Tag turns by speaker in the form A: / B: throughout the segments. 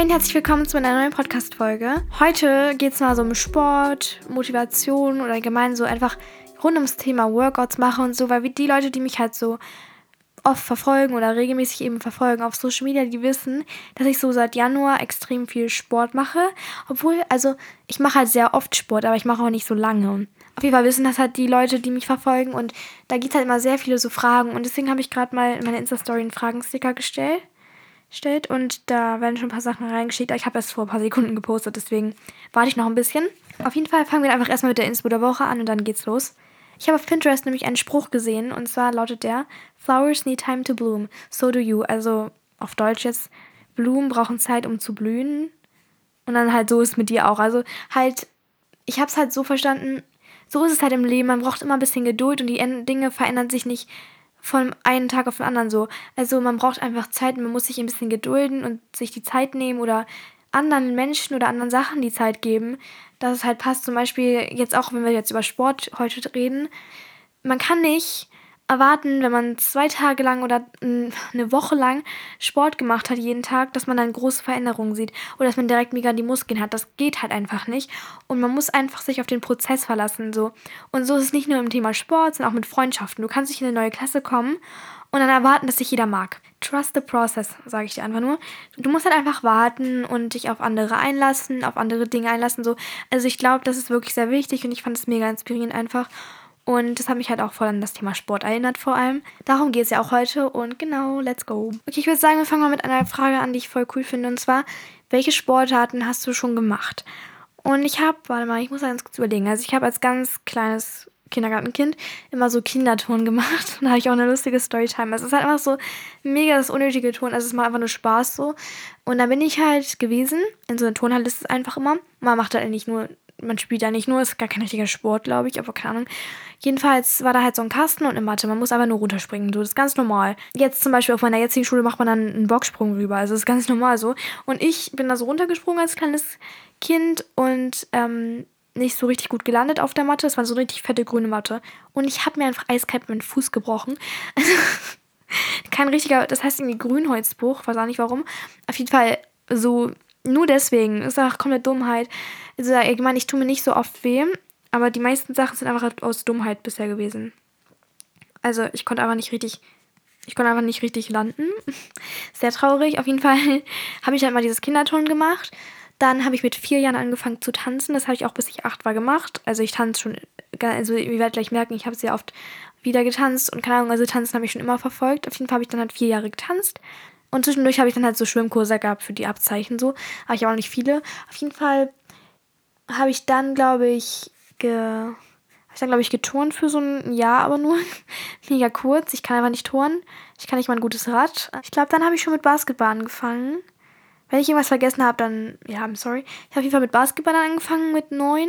A: Hey und herzlich willkommen zu einer neuen Podcast-Folge. Heute geht es mal so um Sport, Motivation oder allgemein so einfach rund ums Thema Workouts machen und so, weil die Leute, die mich halt so oft verfolgen oder regelmäßig eben verfolgen auf Social Media, die wissen, dass ich so seit Januar extrem viel Sport mache. Obwohl, also ich mache halt sehr oft Sport, aber ich mache auch nicht so lange. Auf jeden Fall wissen das halt die Leute, die mich verfolgen und da gibt es halt immer sehr viele so Fragen und deswegen habe ich gerade mal in meine Insta-Story einen Fragensticker gestellt. Stellt und da werden schon ein paar Sachen reingeschickt. Ich habe erst vor ein paar Sekunden gepostet, deswegen warte ich noch ein bisschen. Auf jeden Fall fangen wir einfach erstmal mit der Inspo der Woche an und dann geht's los. Ich habe auf Pinterest nämlich einen Spruch gesehen und zwar lautet der: Flowers need time to bloom, so do you. Also auf Deutsch jetzt: Blumen brauchen Zeit, um zu blühen. Und dann halt so ist es mit dir auch. Also halt, ich habe es halt so verstanden, so ist es halt im Leben. Man braucht immer ein bisschen Geduld und die Dinge verändern sich nicht von einem Tag auf den anderen so. Also man braucht einfach Zeit, man muss sich ein bisschen gedulden und sich die Zeit nehmen oder anderen Menschen oder anderen Sachen die Zeit geben, dass es halt passt. Zum Beispiel jetzt auch, wenn wir jetzt über Sport heute reden. Man kann nicht erwarten, wenn man zwei Tage lang oder eine Woche lang Sport gemacht hat, jeden Tag, dass man dann große Veränderungen sieht oder dass man direkt mega die Muskeln hat. Das geht halt einfach nicht. Und man muss einfach sich auf den Prozess verlassen. So. Und so ist es nicht nur im Thema Sport, sondern auch mit Freundschaften. Du kannst nicht in eine neue Klasse kommen und dann erwarten, dass sich jeder mag. Trust the process, sage ich dir einfach nur. Du musst halt einfach warten und dich auf andere einlassen, auf andere Dinge einlassen. So. Also ich glaube, das ist wirklich sehr wichtig und ich fand es mega inspirierend einfach. Und das hat mich halt auch voll an das Thema Sport erinnert vor allem. Darum geht es ja auch heute und genau, let's go. Okay, ich würde sagen, wir fangen mal mit einer Frage an, die ich voll cool finde. Und zwar, welche Sportarten hast du schon gemacht? Und ich habe, warte mal, ich muss ganz kurz überlegen. Also ich habe als ganz kleines Kindergartenkind immer so Kinderton gemacht. Und da habe ich auch eine lustige Storytime. Also es ist halt einfach so mega das unnötige Ton. Also es macht einfach nur Spaß so. Und da bin ich halt gewesen. In so einer Turnhalle ist es einfach immer. Man macht halt nicht nur man spielt ja nicht nur, ist gar kein richtiger Sport, glaube ich, aber keine Ahnung. Jedenfalls war da halt so ein Kasten und eine Matte. Man muss einfach nur runterspringen. So, das ist ganz normal. Jetzt zum Beispiel auf meiner jetzigen Schule macht man dann einen Boxsprung rüber. Also das ist ganz normal so. Und ich bin da so runtergesprungen als kleines Kind und ähm, nicht so richtig gut gelandet auf der Matte. Es war so eine richtig fette grüne Matte. Und ich habe mir einfach eiskalt meinen Fuß gebrochen. Kein richtiger, das heißt irgendwie Grünholzbruch, weiß auch nicht warum. Auf jeden Fall so nur deswegen. Ist auch komplett Dummheit. Also, ich meine, ich tue mir nicht so oft weh, aber die meisten Sachen sind einfach aus Dummheit bisher gewesen. Also, ich konnte einfach nicht richtig. Ich konnte einfach nicht richtig landen. Sehr traurig. Auf jeden Fall habe ich halt mal dieses Kinderton gemacht. Dann habe ich mit vier Jahren angefangen zu tanzen. Das habe ich auch bis ich acht war gemacht. Also ich tanze schon, also ihr werdet gleich merken, ich habe sehr oft wieder getanzt und keine Ahnung, also tanzen habe ich schon immer verfolgt. Auf jeden Fall habe ich dann halt vier Jahre getanzt. Und zwischendurch habe ich dann halt so Schwimmkurse gehabt für die Abzeichen so. Aber ich habe auch nicht viele. Auf jeden Fall habe ich dann, glaube ich, ge habe ich dann, glaube ich, geturnt für so ein Jahr, aber nur mega kurz. Ich kann einfach nicht turnen. Ich kann nicht mal ein gutes Rad. Ich glaube, dann habe ich schon mit Basketball angefangen. Wenn ich irgendwas vergessen habe, dann, ja, I'm sorry. Ich habe auf jeden Fall mit Basketball angefangen mit neun.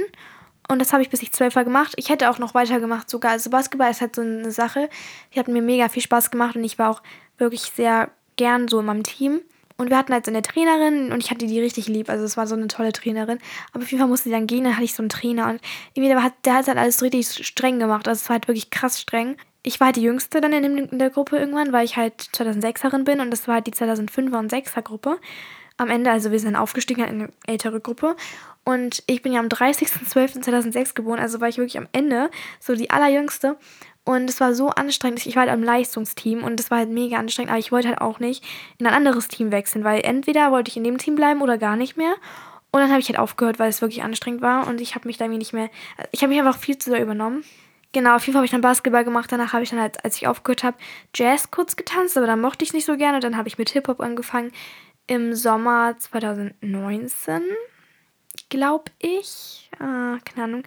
A: Und das habe ich bis ich zwölf war gemacht. Ich hätte auch noch weiter gemacht sogar. Also Basketball ist halt so eine Sache. Die hat mir mega viel Spaß gemacht und ich war auch wirklich sehr gern so in meinem Team. Und wir hatten halt so eine Trainerin und ich hatte die richtig lieb. Also es war so eine tolle Trainerin. Aber auf jeden Fall musste sie dann gehen, dann hatte ich so einen Trainer und irgendwie der hat, der hat halt alles richtig streng gemacht. Also es war halt wirklich krass streng. Ich war halt die Jüngste dann in, in der Gruppe irgendwann, weil ich halt 2006erin bin und das war halt die 2005er und 6er Gruppe. Am Ende, also wir sind aufgestiegen in eine ältere Gruppe. Und ich bin ja am 30.12.2006 geboren, also war ich wirklich am Ende, so die allerjüngste. Und es war so anstrengend. Ich war halt am Leistungsteam und es war halt mega anstrengend, aber ich wollte halt auch nicht in ein anderes Team wechseln, weil entweder wollte ich in dem Team bleiben oder gar nicht mehr. Und dann habe ich halt aufgehört, weil es wirklich anstrengend war und ich habe mich da irgendwie nicht mehr. Ich habe mich einfach viel zu sehr übernommen. Genau, auf jeden Fall habe ich dann Basketball gemacht. Danach habe ich dann halt, als ich aufgehört habe, Jazz kurz getanzt, aber dann mochte ich nicht so gerne. Und dann habe ich mit Hip-Hop angefangen im Sommer 2019, glaube ich. Ah, keine Ahnung.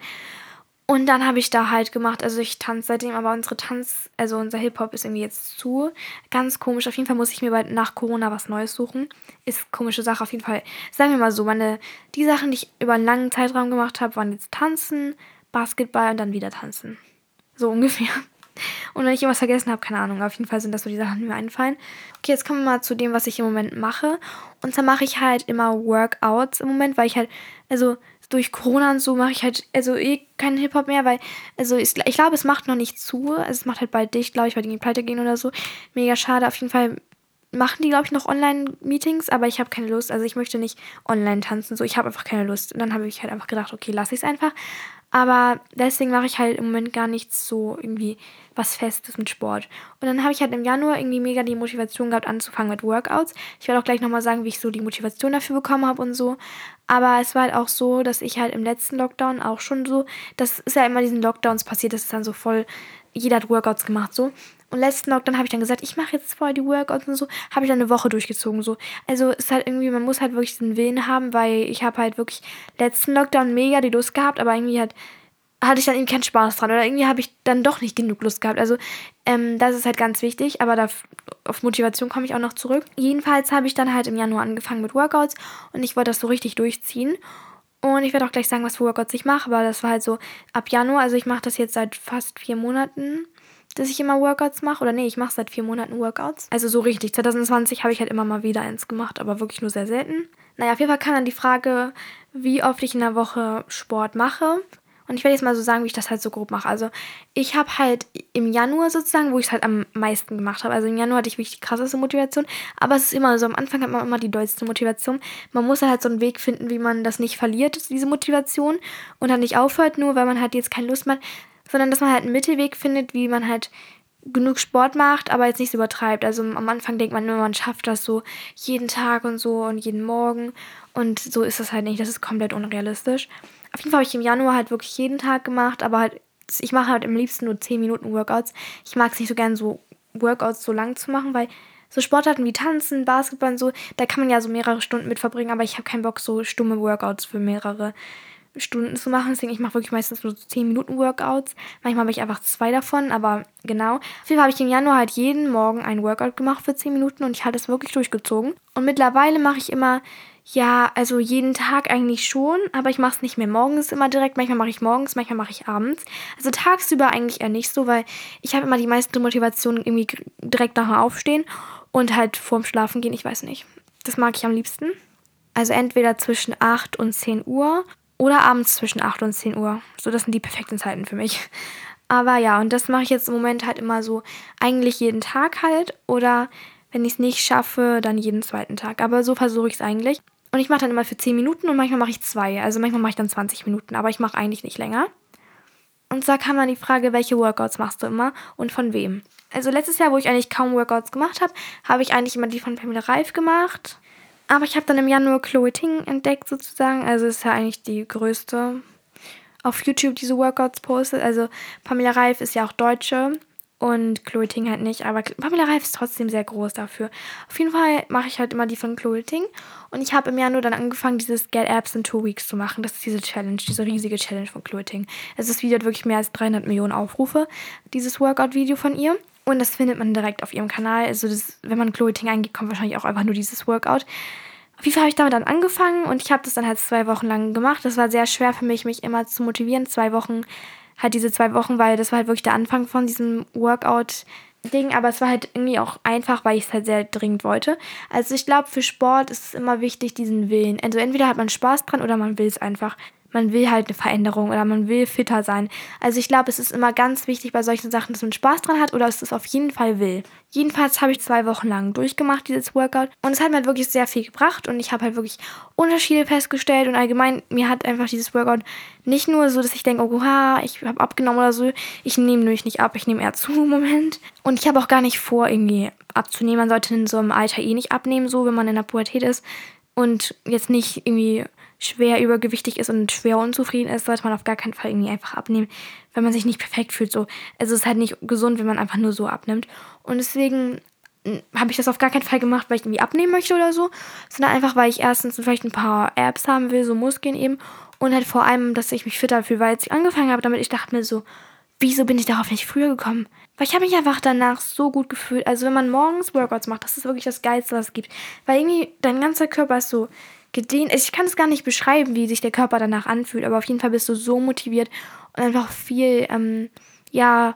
A: Und dann habe ich da halt gemacht, also ich tanze seitdem, aber unsere Tanz, also unser Hip-Hop ist irgendwie jetzt zu. Ganz komisch. Auf jeden Fall muss ich mir bald nach Corona was Neues suchen. Ist komische Sache auf jeden Fall. Sagen wir mal so, meine, die Sachen, die ich über einen langen Zeitraum gemacht habe, waren jetzt Tanzen, Basketball und dann wieder Tanzen. So ungefähr. Und wenn ich irgendwas vergessen habe, keine Ahnung. Auf jeden Fall sind das so die Sachen, die mir einfallen. Okay, jetzt kommen wir mal zu dem, was ich im Moment mache. Und zwar mache ich halt immer Workouts im Moment, weil ich halt, also durch Corona und so mache ich halt, also eh keinen Hip-Hop mehr, weil, also ich, ich glaube, es macht noch nicht zu. Also es macht halt bald dicht, glaube ich, weil die pleite gehen oder so. Mega schade. Auf jeden Fall machen die, glaube ich, noch Online-Meetings, aber ich habe keine Lust. Also ich möchte nicht online tanzen. So, ich habe einfach keine Lust. Und dann habe ich halt einfach gedacht, okay, lass ich es einfach. Aber deswegen mache ich halt im Moment gar nichts so irgendwie was Festes mit Sport. Und dann habe ich halt im Januar irgendwie mega die Motivation gehabt, anzufangen mit Workouts. Ich werde auch gleich nochmal sagen, wie ich so die Motivation dafür bekommen habe und so. Aber es war halt auch so, dass ich halt im letzten Lockdown auch schon so, das ist ja immer diesen Lockdowns passiert, das ist dann so voll, jeder hat Workouts gemacht so. Und letzten Lockdown habe ich dann gesagt, ich mache jetzt voll die Workouts und so. Habe ich dann eine Woche durchgezogen so. Also ist halt irgendwie, man muss halt wirklich den Willen haben, weil ich habe halt wirklich letzten Lockdown mega die Lust gehabt, aber irgendwie halt hatte ich dann irgendwie keinen Spaß dran oder irgendwie habe ich dann doch nicht genug Lust gehabt. Also ähm, das ist halt ganz wichtig, aber da, auf Motivation komme ich auch noch zurück. Jedenfalls habe ich dann halt im Januar angefangen mit Workouts und ich wollte das so richtig durchziehen. Und ich werde auch gleich sagen, was für Workouts ich mache, aber das war halt so ab Januar, also ich mache das jetzt seit fast vier Monaten dass ich immer Workouts mache. Oder nee, ich mache seit vier Monaten Workouts. Also so richtig. 2020 habe ich halt immer mal wieder eins gemacht, aber wirklich nur sehr selten. Naja, auf jeden Fall kam dann die Frage, wie oft ich in der Woche Sport mache. Und ich werde jetzt mal so sagen, wie ich das halt so grob mache. Also ich habe halt im Januar sozusagen, wo ich es halt am meisten gemacht habe. Also im Januar hatte ich wirklich die krasseste Motivation. Aber es ist immer so, am Anfang hat man immer die dollste Motivation. Man muss halt so einen Weg finden, wie man das nicht verliert, diese Motivation. Und dann nicht aufhört, nur weil man halt jetzt keine Lust mehr hat sondern dass man halt einen Mittelweg findet, wie man halt genug Sport macht, aber jetzt nicht so übertreibt. Also am Anfang denkt man immer, man schafft das so jeden Tag und so und jeden Morgen. Und so ist das halt nicht. Das ist komplett unrealistisch. Auf jeden Fall habe ich im Januar halt wirklich jeden Tag gemacht, aber halt, ich mache halt am liebsten nur 10 Minuten Workouts. Ich mag es nicht so gern, so Workouts so lang zu machen, weil so Sportarten wie Tanzen, Basketball und so, da kann man ja so mehrere Stunden mit verbringen, aber ich habe keinen Bock, so stumme Workouts für mehrere Stunden zu machen. Deswegen, ich mache wirklich meistens nur 10 Minuten Workouts. Manchmal habe ich einfach zwei davon, aber genau. Auf jeden Fall habe ich im Januar halt jeden Morgen ein Workout gemacht für 10 Minuten und ich hatte es wirklich durchgezogen. Und mittlerweile mache ich immer, ja, also jeden Tag eigentlich schon, aber ich mache es nicht mehr morgens immer direkt. Manchmal mache ich morgens, manchmal mache ich abends. Also tagsüber eigentlich eher nicht so, weil ich habe immer die meiste Motivation irgendwie direkt nachher aufstehen und halt vorm Schlafen gehen, ich weiß nicht. Das mag ich am liebsten. Also entweder zwischen 8 und 10 Uhr oder abends zwischen 8 und 10 Uhr. So, das sind die perfekten Zeiten für mich. Aber ja, und das mache ich jetzt im Moment halt immer so, eigentlich jeden Tag halt. Oder wenn ich es nicht schaffe, dann jeden zweiten Tag. Aber so versuche ich es eigentlich. Und ich mache dann immer für 10 Minuten und manchmal mache ich zwei. Also manchmal mache ich dann 20 Minuten, aber ich mache eigentlich nicht länger. Und zwar kam dann die Frage, welche Workouts machst du immer und von wem? Also letztes Jahr, wo ich eigentlich kaum Workouts gemacht habe, habe ich eigentlich immer die von Pamela Reif gemacht. Aber ich habe dann im Januar Chloe Ting entdeckt sozusagen. Also ist ja eigentlich die größte auf YouTube diese Workouts postet. Also Pamela Reif ist ja auch Deutsche und Chloe Ting halt nicht. Aber Pamela Reif ist trotzdem sehr groß dafür. Auf jeden Fall mache ich halt immer die von Chloe Ting. Und ich habe im Januar dann angefangen, dieses Get Apps in Two Weeks zu machen. Das ist diese Challenge, diese riesige Challenge von Chloe Ting. Also das Video hat wirklich mehr als 300 Millionen Aufrufe, dieses Workout-Video von ihr. Und das findet man direkt auf ihrem Kanal. Also das, wenn man Chloe Ting eingeht, kommt wahrscheinlich auch einfach nur dieses Workout. Auf jeden Fall habe ich damit dann angefangen und ich habe das dann halt zwei Wochen lang gemacht. Das war sehr schwer für mich, mich immer zu motivieren. Zwei Wochen, halt diese zwei Wochen, weil das war halt wirklich der Anfang von diesem Workout-Ding. Aber es war halt irgendwie auch einfach, weil ich es halt sehr dringend wollte. Also ich glaube, für Sport ist es immer wichtig, diesen Willen. Also entweder hat man Spaß dran oder man will es einfach man will halt eine Veränderung oder man will fitter sein. Also ich glaube, es ist immer ganz wichtig bei solchen Sachen, dass man Spaß dran hat oder dass es auf jeden Fall will. Jedenfalls habe ich zwei Wochen lang durchgemacht, dieses Workout. Und es hat mir halt wirklich sehr viel gebracht und ich habe halt wirklich Unterschiede festgestellt und allgemein, mir hat einfach dieses Workout nicht nur so, dass ich denke, oh, oha, ich habe abgenommen oder so. Ich nehme nämlich nicht ab, ich nehme eher zu im Moment. Und ich habe auch gar nicht vor, irgendwie abzunehmen. Man sollte in so einem Alter eh nicht abnehmen, so, wenn man in der Pubertät ist. Und jetzt nicht irgendwie schwer übergewichtig ist und schwer unzufrieden ist, sollte man auf gar keinen Fall irgendwie einfach abnehmen, wenn man sich nicht perfekt fühlt. So. Also es ist halt nicht gesund, wenn man einfach nur so abnimmt. Und deswegen hm, habe ich das auf gar keinen Fall gemacht, weil ich irgendwie abnehmen möchte oder so, sondern einfach, weil ich erstens vielleicht ein paar Apps haben will, so Muskeln eben, und halt vor allem, dass ich mich fitter fühle, weil als ich angefangen habe damit, ich dachte mir so, wieso bin ich darauf nicht früher gekommen? Weil ich habe mich einfach danach so gut gefühlt. Also wenn man morgens Workouts macht, das ist wirklich das Geilste, was es gibt. Weil irgendwie dein ganzer Körper ist so gedehnt. Ich kann es gar nicht beschreiben, wie sich der Körper danach anfühlt, aber auf jeden Fall bist du so motiviert und einfach viel, ähm, ja,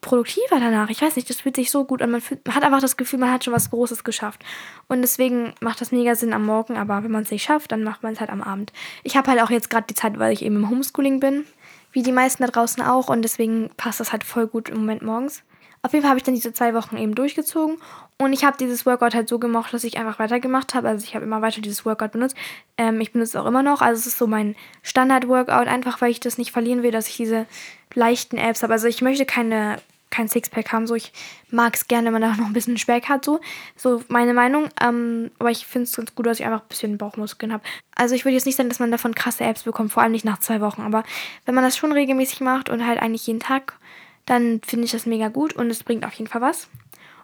A: produktiver danach. Ich weiß nicht, das fühlt sich so gut an. Man, fühlt, man, hat einfach das Gefühl, man hat schon was Großes geschafft. Und deswegen macht das mega Sinn am Morgen, aber wenn man es nicht schafft, dann macht man es halt am Abend. Ich habe halt auch jetzt gerade die Zeit, weil ich eben im Homeschooling bin, wie die meisten da draußen auch, und deswegen passt das halt voll gut im Moment morgens. Auf jeden Fall habe ich dann diese zwei Wochen eben durchgezogen und ich habe dieses Workout halt so gemocht, dass ich einfach weitergemacht habe. Also ich habe immer weiter dieses Workout benutzt. Ähm, ich benutze es auch immer noch. Also es ist so mein Standard-Workout, einfach weil ich das nicht verlieren will, dass ich diese leichten Apps habe. Also ich möchte keine kein Sixpack haben. So, ich mag es gerne, wenn man da noch ein bisschen Speck hat. So, so meine Meinung. Ähm, aber ich finde es ganz gut, dass ich einfach ein bisschen Bauchmuskeln habe. Also ich würde jetzt nicht sagen, dass man davon krasse Apps bekommt, vor allem nicht nach zwei Wochen. Aber wenn man das schon regelmäßig macht und halt eigentlich jeden Tag, dann finde ich das mega gut und es bringt auf jeden Fall was.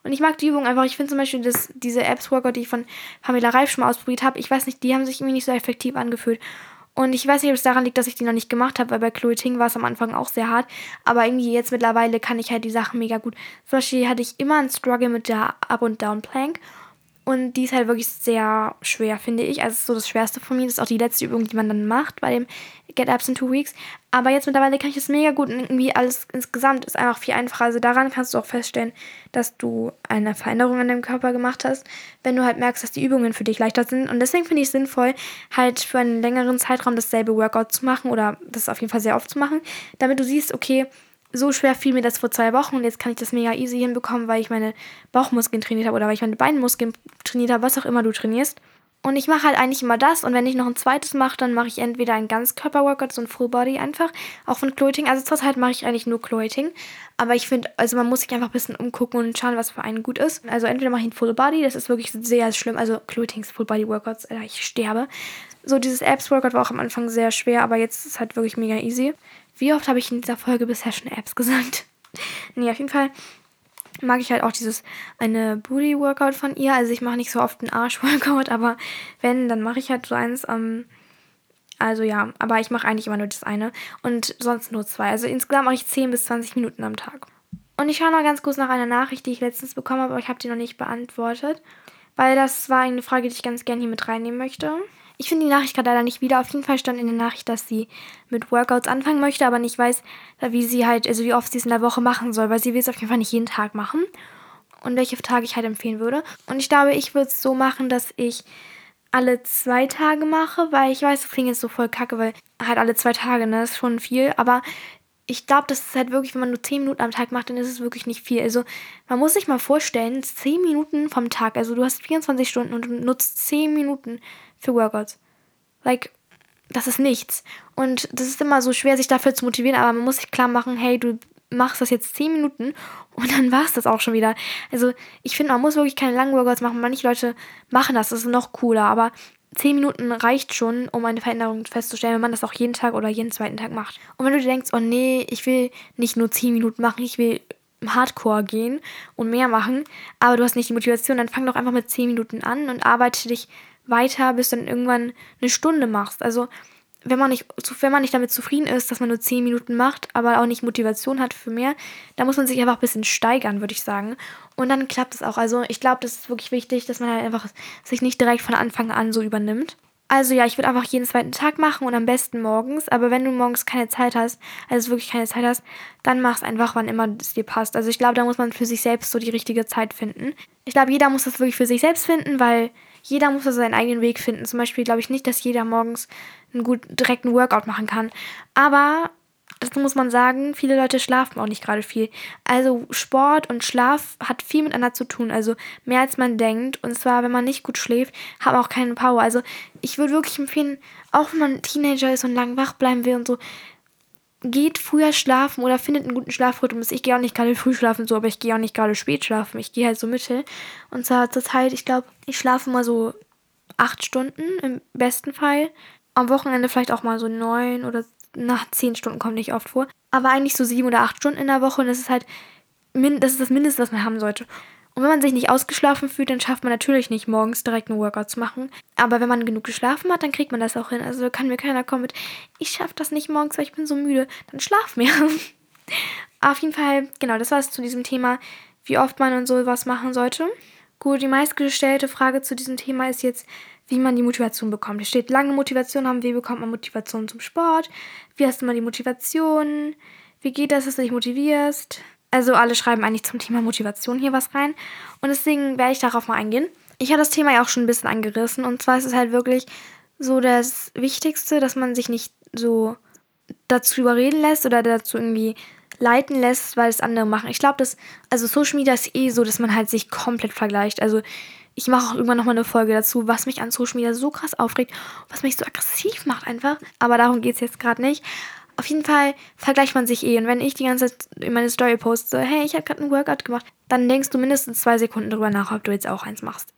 A: Und ich mag die Übung einfach. Ich finde zum Beispiel dass diese Apps-Workout, die ich von Pamela Reif schon mal ausprobiert habe, ich weiß nicht, die haben sich irgendwie nicht so effektiv angefühlt. Und ich weiß nicht, ob es daran liegt, dass ich die noch nicht gemacht habe, weil bei Chloe Ting war es am Anfang auch sehr hart. Aber irgendwie jetzt mittlerweile kann ich halt die Sachen mega gut. Zum Beispiel hatte ich immer einen Struggle mit der Up- und Down-Plank. Und die ist halt wirklich sehr schwer, finde ich. Also, so das Schwerste von mir. Das ist auch die letzte Übung, die man dann macht bei dem Get Ups in Two Weeks. Aber jetzt mittlerweile kann ich das mega gut und irgendwie alles insgesamt ist einfach viel einfacher. Also, daran kannst du auch feststellen, dass du eine Veränderung an deinem Körper gemacht hast, wenn du halt merkst, dass die Übungen für dich leichter sind. Und deswegen finde ich es sinnvoll, halt für einen längeren Zeitraum dasselbe Workout zu machen oder das auf jeden Fall sehr oft zu machen, damit du siehst, okay, so schwer fiel mir das vor zwei Wochen und jetzt kann ich das mega easy hinbekommen, weil ich meine Bauchmuskeln trainiert habe oder weil ich meine Beinmuskeln trainiert habe, was auch immer du trainierst. Und ich mache halt eigentlich immer das und wenn ich noch ein zweites mache, dann mache ich entweder ein Ganzkörper-Workout, so ein Full Body einfach, auch von Clothing. Also zurzeit mache ich eigentlich nur Clothing, aber ich finde, also man muss sich einfach ein bisschen umgucken und schauen, was für einen gut ist. Also entweder mache ich ein Full Body, das ist wirklich sehr schlimm, also Clothings Full Body Workouts, ich sterbe. So dieses Abs-Workout war auch am Anfang sehr schwer, aber jetzt ist es halt wirklich mega easy. Wie oft habe ich in dieser Folge bisher schon Apps gesagt? nee, auf jeden Fall mag ich halt auch dieses eine Booty Workout von ihr. Also ich mache nicht so oft ein Arsch Workout, aber wenn, dann mache ich halt so eins. Ähm, also ja, aber ich mache eigentlich immer nur das eine und sonst nur zwei. Also insgesamt mache ich 10 bis 20 Minuten am Tag. Und ich schaue noch ganz kurz nach einer Nachricht, die ich letztens bekommen habe, aber ich habe die noch nicht beantwortet, weil das war eine Frage, die ich ganz gerne hier mit reinnehmen möchte. Ich finde die Nachricht gerade leider nicht wieder. Auf jeden Fall stand in der Nachricht, dass sie mit Workouts anfangen möchte, aber nicht weiß, wie sie halt, also wie oft sie es in der Woche machen soll, weil sie will es auf jeden Fall nicht jeden Tag machen. Und welche Tage ich halt empfehlen würde. Und ich glaube, ich würde es so machen, dass ich alle zwei Tage mache, weil ich weiß, das klingt jetzt so voll kacke, weil halt alle zwei Tage, ne, ist schon viel, aber ich glaube, das ist halt wirklich, wenn man nur 10 Minuten am Tag macht, dann ist es wirklich nicht viel. Also, man muss sich mal vorstellen, 10 Minuten vom Tag, also du hast 24 Stunden und du nutzt 10 Minuten für Workouts. Like, das ist nichts. Und das ist immer so schwer, sich dafür zu motivieren, aber man muss sich klar machen, hey, du machst das jetzt 10 Minuten und dann war es das auch schon wieder. Also, ich finde, man muss wirklich keine langen Workouts machen. Manche Leute machen das, das ist noch cooler, aber 10 Minuten reicht schon, um eine Veränderung festzustellen, wenn man das auch jeden Tag oder jeden zweiten Tag macht. Und wenn du dir denkst, oh nee, ich will nicht nur 10 Minuten machen, ich will Hardcore gehen und mehr machen, aber du hast nicht die Motivation, dann fang doch einfach mit 10 Minuten an und arbeite dich weiter, bis du dann irgendwann eine Stunde machst. Also wenn man nicht, wenn man nicht damit zufrieden ist, dass man nur 10 Minuten macht, aber auch nicht Motivation hat für mehr, dann muss man sich einfach ein bisschen steigern, würde ich sagen. Und dann klappt es auch. Also ich glaube, das ist wirklich wichtig, dass man halt einfach sich nicht direkt von Anfang an so übernimmt. Also ja, ich würde einfach jeden zweiten Tag machen und am besten morgens. Aber wenn du morgens keine Zeit hast, also wirklich keine Zeit hast, dann mach es einfach, wann immer es dir passt. Also ich glaube, da muss man für sich selbst so die richtige Zeit finden. Ich glaube, jeder muss das wirklich für sich selbst finden, weil jeder muss seinen eigenen Weg finden. Zum Beispiel glaube ich nicht, dass jeder morgens einen gut direkten Workout machen kann. Aber das muss man sagen, viele Leute schlafen auch nicht gerade viel. Also Sport und Schlaf hat viel miteinander zu tun, also mehr als man denkt. Und zwar, wenn man nicht gut schläft, hat man auch keine Power. Also ich würde wirklich empfehlen, auch wenn man Teenager ist und lang wach bleiben will und so, geht früher schlafen oder findet einen guten Schlafrhythmus. Ich gehe auch nicht gerade früh schlafen, so, aber ich gehe auch nicht gerade spät schlafen. Ich gehe halt so mittel. Und zwar zur Zeit, ich glaube, ich schlafe mal so acht Stunden im besten Fall. Am Wochenende vielleicht auch mal so neun oder nach zehn Stunden kommt nicht oft vor. Aber eigentlich so sieben oder acht Stunden in der Woche und das ist halt, das ist das Mindeste, was man haben sollte. Und wenn man sich nicht ausgeschlafen fühlt, dann schafft man natürlich nicht morgens direkt einen Workout zu machen. Aber wenn man genug geschlafen hat, dann kriegt man das auch hin. Also kann mir keiner kommen mit, ich schaffe das nicht morgens, weil ich bin so müde. Dann schlaf mehr. Auf jeden Fall, genau, das war es zu diesem Thema, wie oft man und so was machen sollte. Gut, die meistgestellte Frage zu diesem Thema ist jetzt, wie man die Motivation bekommt. Hier steht, lange Motivation haben, wie bekommt man Motivation zum Sport? Wie hast du mal die Motivation? Wie geht das, dass du dich motivierst? Also alle schreiben eigentlich zum Thema Motivation hier was rein. Und deswegen werde ich darauf mal eingehen. Ich habe das Thema ja auch schon ein bisschen angerissen. Und zwar ist es halt wirklich so das Wichtigste, dass man sich nicht so dazu überreden lässt oder dazu irgendwie leiten lässt, weil es andere machen. Ich glaube, dass, also Social Media ist eh so, dass man halt sich komplett vergleicht. Also ich mache auch irgendwann nochmal eine Folge dazu, was mich an Social Media so krass aufregt, was mich so aggressiv macht einfach. Aber darum geht es jetzt gerade nicht. Auf jeden Fall vergleicht man sich eh. Und wenn ich die ganze Zeit in meine Story poste, hey, ich habe gerade ein Workout gemacht, dann denkst du mindestens zwei Sekunden drüber nach, ob du jetzt auch eins machst.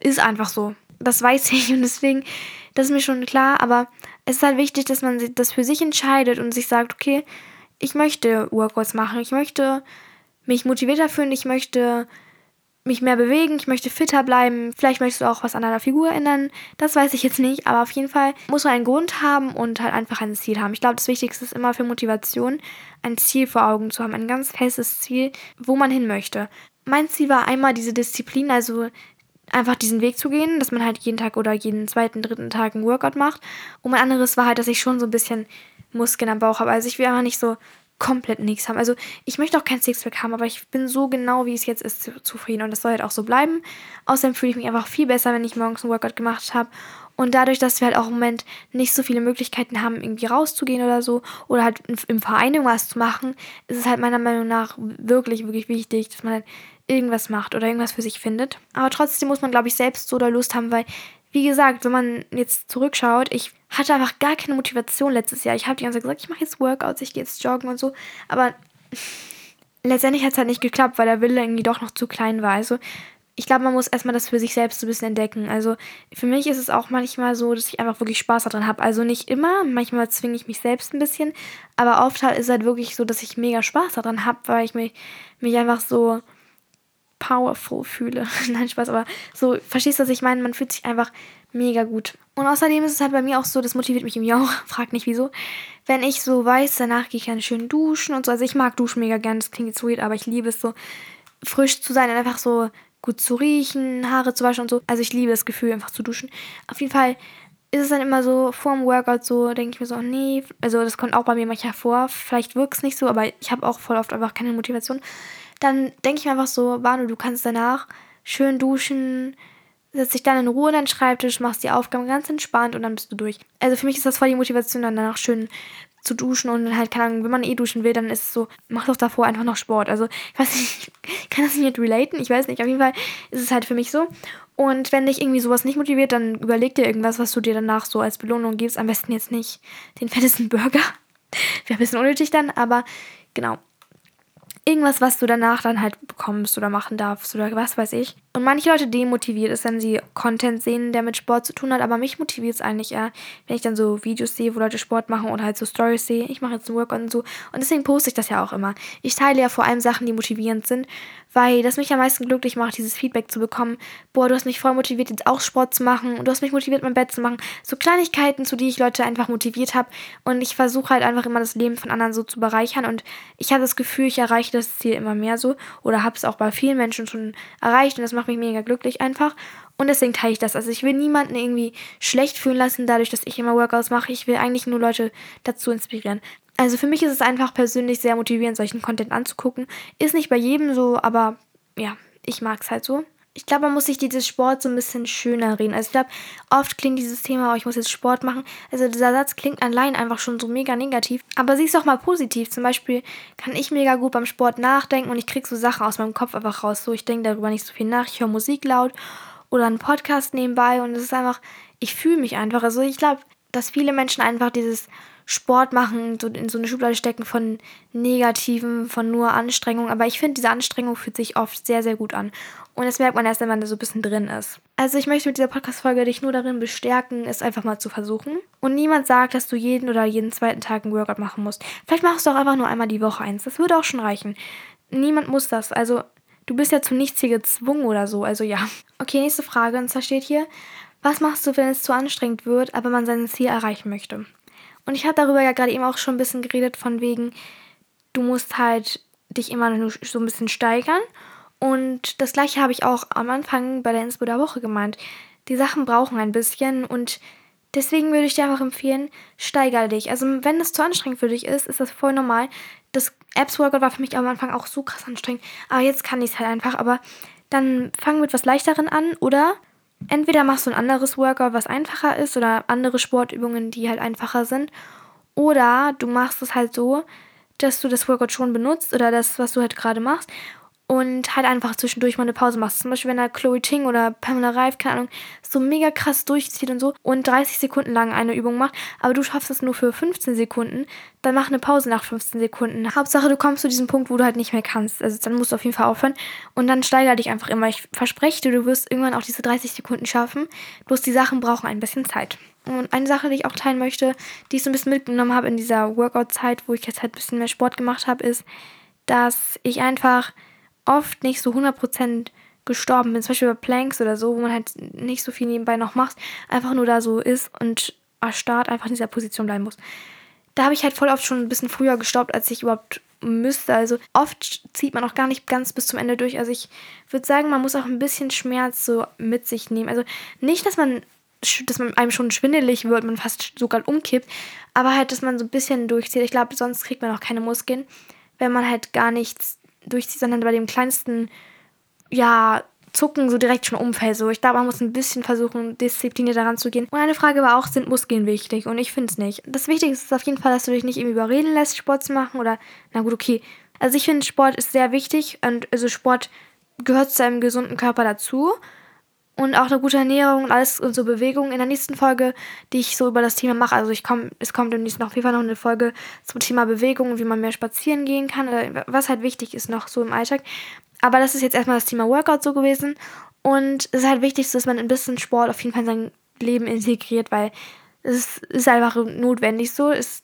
A: Ist einfach so. Das weiß ich und deswegen, das ist mir schon klar. Aber es ist halt wichtig, dass man das für sich entscheidet und sich sagt, okay, ich möchte Workouts machen, ich möchte mich motivierter fühlen, ich möchte mich mehr bewegen, ich möchte fitter bleiben. Vielleicht möchtest du auch was an deiner Figur ändern. Das weiß ich jetzt nicht, aber auf jeden Fall muss man einen Grund haben und halt einfach ein Ziel haben. Ich glaube, das Wichtigste ist immer für Motivation, ein Ziel vor Augen zu haben, ein ganz festes Ziel, wo man hin möchte. Mein Ziel war einmal diese Disziplin, also einfach diesen Weg zu gehen, dass man halt jeden Tag oder jeden zweiten, dritten Tag ein Workout macht. Und mein anderes war halt, dass ich schon so ein bisschen Muskeln am Bauch habe. Also ich will einfach nicht so komplett nichts haben. Also ich möchte auch kein Sixpack haben, aber ich bin so genau, wie es jetzt ist, zufrieden. Und das soll halt auch so bleiben. Außerdem fühle ich mich einfach viel besser, wenn ich morgens ein Workout gemacht habe. Und dadurch, dass wir halt auch im Moment nicht so viele Möglichkeiten haben, irgendwie rauszugehen oder so, oder halt im Verein irgendwas zu machen, ist es halt meiner Meinung nach wirklich, wirklich wichtig, dass man halt irgendwas macht oder irgendwas für sich findet. Aber trotzdem muss man, glaube ich, selbst so da Lust haben, weil wie gesagt, wenn man jetzt zurückschaut, ich hatte einfach gar keine Motivation letztes Jahr. Ich habe die ganze Zeit gesagt, ich mache jetzt Workouts, ich gehe jetzt joggen und so. Aber letztendlich hat es halt nicht geklappt, weil der Wille irgendwie doch noch zu klein war. Also ich glaube, man muss erstmal das für sich selbst so ein bisschen entdecken. Also für mich ist es auch manchmal so, dass ich einfach wirklich Spaß daran habe. Also nicht immer, manchmal zwinge ich mich selbst ein bisschen, aber oft halt ist es halt wirklich so, dass ich mega Spaß daran habe, weil ich mich, mich einfach so powerful fühle. Nein, Spaß, aber so, verstehst du, was ich meine? Man fühlt sich einfach mega gut. Und außerdem ist es halt bei mir auch so, das motiviert mich irgendwie auch, frag nicht wieso. Wenn ich so weiß, danach gehe ich gerne schön duschen und so. Also ich mag duschen mega gern, das klingt jetzt weird, aber ich liebe es so, frisch zu sein und einfach so gut zu riechen, Haare zu waschen und so. Also ich liebe das Gefühl, einfach zu duschen. Auf jeden Fall ist es dann immer so, vor dem Workout so, denke ich mir so, nee, also das kommt auch bei mir manchmal vor. Vielleicht wirkt es nicht so, aber ich habe auch voll oft einfach keine Motivation dann denke ich mir einfach so, Banu, du kannst danach schön duschen, setzt dich dann in Ruhe an deinen Schreibtisch, machst die Aufgaben ganz entspannt und dann bist du durch. Also für mich ist das voll die Motivation, dann danach schön zu duschen und halt, keine Ahnung, wenn man eh duschen will, dann ist es so, mach doch davor einfach noch Sport. Also, ich weiß nicht, ich kann das nicht relaten, ich weiß nicht, auf jeden Fall ist es halt für mich so. Und wenn dich irgendwie sowas nicht motiviert, dann überleg dir irgendwas, was du dir danach so als Belohnung gibst. Am besten jetzt nicht den fettesten Burger. Wäre ein bisschen unnötig dann, aber genau irgendwas, was du danach dann halt bekommst oder machen darfst oder was weiß ich. Und manche Leute demotiviert es, wenn sie Content sehen, der mit Sport zu tun hat, aber mich motiviert es eigentlich eher, wenn ich dann so Videos sehe, wo Leute Sport machen oder halt so Stories sehe. Ich mache jetzt ein Workout und so. Und deswegen poste ich das ja auch immer. Ich teile ja vor allem Sachen, die motivierend sind, weil das mich am meisten glücklich macht, dieses Feedback zu bekommen. Boah, du hast mich voll motiviert, jetzt auch Sport zu machen und du hast mich motiviert, mein Bett zu machen. So Kleinigkeiten, zu die ich Leute einfach motiviert habe. Und ich versuche halt einfach immer das Leben von anderen so zu bereichern. Und ich habe das Gefühl, ich erreiche das Ziel immer mehr so. Oder habe es auch bei vielen Menschen schon erreicht. Und das macht mich mega glücklich einfach. Und deswegen teile ich das. Also ich will niemanden irgendwie schlecht fühlen lassen, dadurch, dass ich immer Workouts mache. Ich will eigentlich nur Leute dazu inspirieren. Also für mich ist es einfach persönlich sehr motivierend, solchen Content anzugucken. Ist nicht bei jedem so, aber ja, ich mag es halt so. Ich glaube, man muss sich dieses Sport so ein bisschen schöner reden. Also ich glaube, oft klingt dieses Thema, oh, ich muss jetzt Sport machen. Also dieser Satz klingt allein einfach schon so mega negativ. Aber sieh es doch mal positiv. Zum Beispiel kann ich mega gut beim Sport nachdenken und ich kriege so Sachen aus meinem Kopf einfach raus. So, ich denke darüber nicht so viel nach. Ich höre Musik laut oder einen Podcast nebenbei und es ist einfach, ich fühle mich einfach. Also ich glaube, dass viele Menschen einfach dieses Sport machen, so in so eine Schublade stecken von Negativen, von nur Anstrengung. Aber ich finde, diese Anstrengung fühlt sich oft sehr, sehr gut an. Und das merkt man erst, wenn man da so ein bisschen drin ist. Also ich möchte mit dieser Podcast-Folge dich nur darin bestärken, es einfach mal zu versuchen. Und niemand sagt, dass du jeden oder jeden zweiten Tag ein Workout machen musst. Vielleicht machst du auch einfach nur einmal die Woche eins. Das würde auch schon reichen. Niemand muss das. Also du bist ja zu nichts hier gezwungen oder so. Also ja. Okay, nächste Frage. Und zwar steht hier, was machst du, wenn es zu anstrengend wird, aber man sein Ziel erreichen möchte? Und ich habe darüber ja gerade eben auch schon ein bisschen geredet, von wegen, du musst halt dich immer nur so ein bisschen steigern. Und das gleiche habe ich auch am Anfang bei der Inspo Woche gemeint. Die Sachen brauchen ein bisschen und deswegen würde ich dir einfach empfehlen, steiger dich. Also wenn das zu anstrengend für dich ist, ist das voll normal. Das Apps Workout war für mich am Anfang auch so krass anstrengend. Aber jetzt kann ich es halt einfach. Aber dann fang mit was Leichteren an oder entweder machst du ein anderes Workout, was einfacher ist, oder andere Sportübungen, die halt einfacher sind. Oder du machst es halt so, dass du das Workout schon benutzt oder das, was du halt gerade machst und halt einfach zwischendurch mal eine Pause machst. Zum Beispiel, wenn da Chloe Ting oder Pamela Reif, keine Ahnung, so mega krass durchzieht und so und 30 Sekunden lang eine Übung macht, aber du schaffst es nur für 15 Sekunden, dann mach eine Pause nach 15 Sekunden. Hauptsache, du kommst zu diesem Punkt, wo du halt nicht mehr kannst. Also dann musst du auf jeden Fall aufhören und dann steiger dich einfach immer. Ich verspreche dir, du wirst irgendwann auch diese 30 Sekunden schaffen. Bloß die Sachen brauchen ein bisschen Zeit. Und eine Sache, die ich auch teilen möchte, die ich so ein bisschen mitgenommen habe in dieser Workout-Zeit, wo ich jetzt halt ein bisschen mehr Sport gemacht habe, ist, dass ich einfach oft nicht so 100% gestorben bin. Zum Beispiel bei Planks oder so, wo man halt nicht so viel nebenbei noch macht, einfach nur da so ist und erstarrt einfach in dieser Position bleiben muss. Da habe ich halt voll oft schon ein bisschen früher gestoppt, als ich überhaupt müsste. Also oft zieht man auch gar nicht ganz bis zum Ende durch. Also ich würde sagen, man muss auch ein bisschen Schmerz so mit sich nehmen. Also nicht, dass man dass man einem schon schwindelig wird, man fast sogar umkippt, aber halt, dass man so ein bisschen durchzieht. Ich glaube, sonst kriegt man auch keine Muskeln, wenn man halt gar nichts durchzieht, sondern bei dem kleinsten, ja, Zucken so direkt schon umfällt. So, ich glaube, man muss ein bisschen versuchen, diszipliniert daran zu gehen. Und eine Frage war auch, sind Muskeln wichtig? Und ich finde es nicht. Das Wichtigste ist auf jeden Fall, dass du dich nicht irgendwie überreden lässt, Sport zu machen oder, na gut, okay. Also ich finde, Sport ist sehr wichtig und also Sport gehört zu einem gesunden Körper dazu und auch eine gute Ernährung und alles und so Bewegung. In der nächsten Folge, die ich so über das Thema mache, also ich komme, es kommt demnächst noch auf jeden Fall noch eine Folge zum Thema Bewegung, wie man mehr spazieren gehen kann, oder was halt wichtig ist noch so im Alltag. Aber das ist jetzt erstmal das Thema Workout so gewesen. Und es ist halt wichtig, dass man ein bisschen Sport auf jeden Fall in sein Leben integriert, weil es ist einfach notwendig so. Es,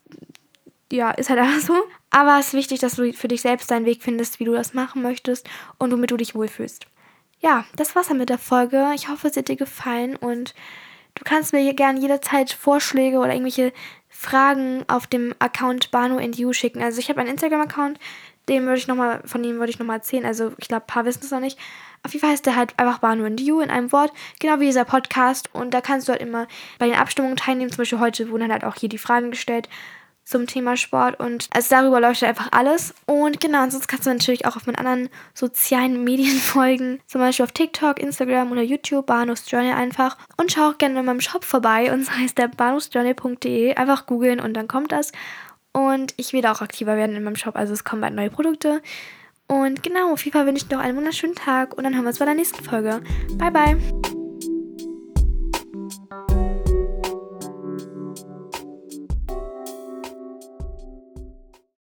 A: ja, ist halt einfach so. Aber es ist wichtig, dass du für dich selbst deinen Weg findest, wie du das machen möchtest und womit du dich wohlfühlst ja, das war's dann mit der Folge. Ich hoffe, es hat dir gefallen und du kannst mir gerne jederzeit Vorschläge oder irgendwelche Fragen auf dem Account Banu and You schicken. Also ich habe einen Instagram-Account, dem würde ich noch von dem würde ich nochmal erzählen. Also ich glaube, ein paar wissen es noch nicht. Auf jeden Fall heißt der halt einfach Banu and You in einem Wort, genau wie dieser Podcast. Und da kannst du halt immer bei den Abstimmungen teilnehmen. Zum Beispiel heute wurden halt auch hier die Fragen gestellt zum Thema Sport und also darüber läuft einfach alles. Und genau, ansonsten kannst du natürlich auch auf meinen anderen sozialen Medien folgen, zum Beispiel auf TikTok, Instagram oder YouTube, Bahnhofs Journey einfach. Und schau auch gerne in meinem Shop vorbei und das heißt der bahnhofsjourney.de. Einfach googeln und dann kommt das. Und ich werde auch aktiver werden in meinem Shop, also es kommen bald neue Produkte. Und genau, auf jeden Fall wünsche ich noch einen wunderschönen Tag und dann hören wir uns bei der nächsten Folge. Bye, bye!